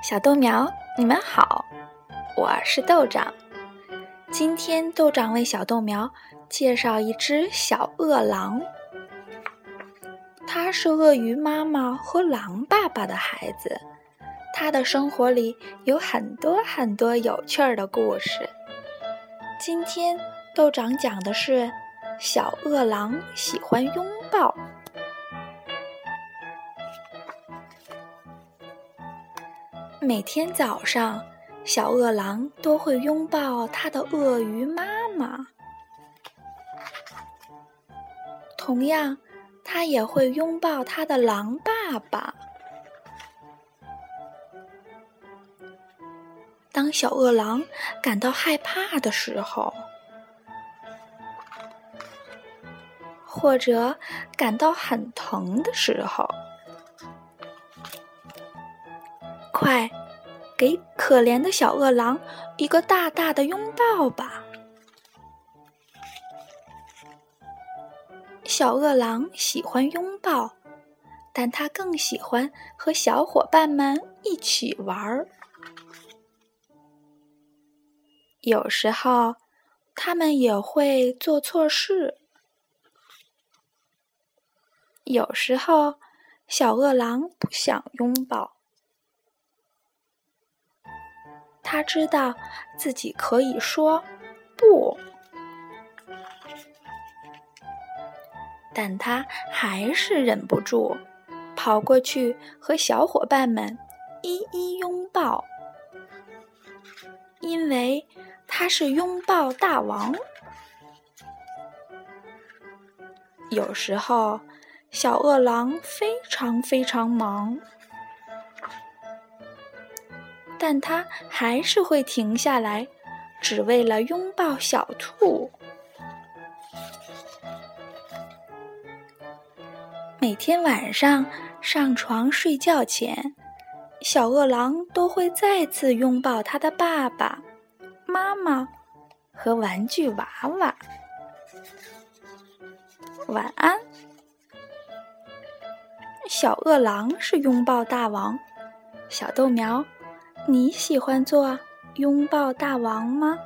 小豆苗，你们好，我是豆长。今天豆长为小豆苗介绍一只小饿狼，它是鳄鱼妈妈和狼爸爸的孩子。它的生活里有很多很多有趣儿的故事。今天豆长讲的是小饿狼喜欢拥抱。每天早上，小饿狼都会拥抱它的鳄鱼妈妈。同样，它也会拥抱它的狼爸爸。当小饿狼感到害怕的时候，或者感到很疼的时候，快，给可怜的小饿狼一个大大的拥抱吧！小饿狼喜欢拥抱，但它更喜欢和小伙伴们一起玩儿。有时候，他们也会做错事。有时候，小饿狼不想拥抱。他知道自己可以说不，但他还是忍不住跑过去和小伙伴们一一拥抱，因为他是拥抱大王。有时候，小饿狼非常非常忙。但他还是会停下来，只为了拥抱小兔。每天晚上上床睡觉前，小饿狼都会再次拥抱他的爸爸妈妈和玩具娃娃。晚安，小饿狼是拥抱大王，小豆苗。你喜欢做拥抱大王吗？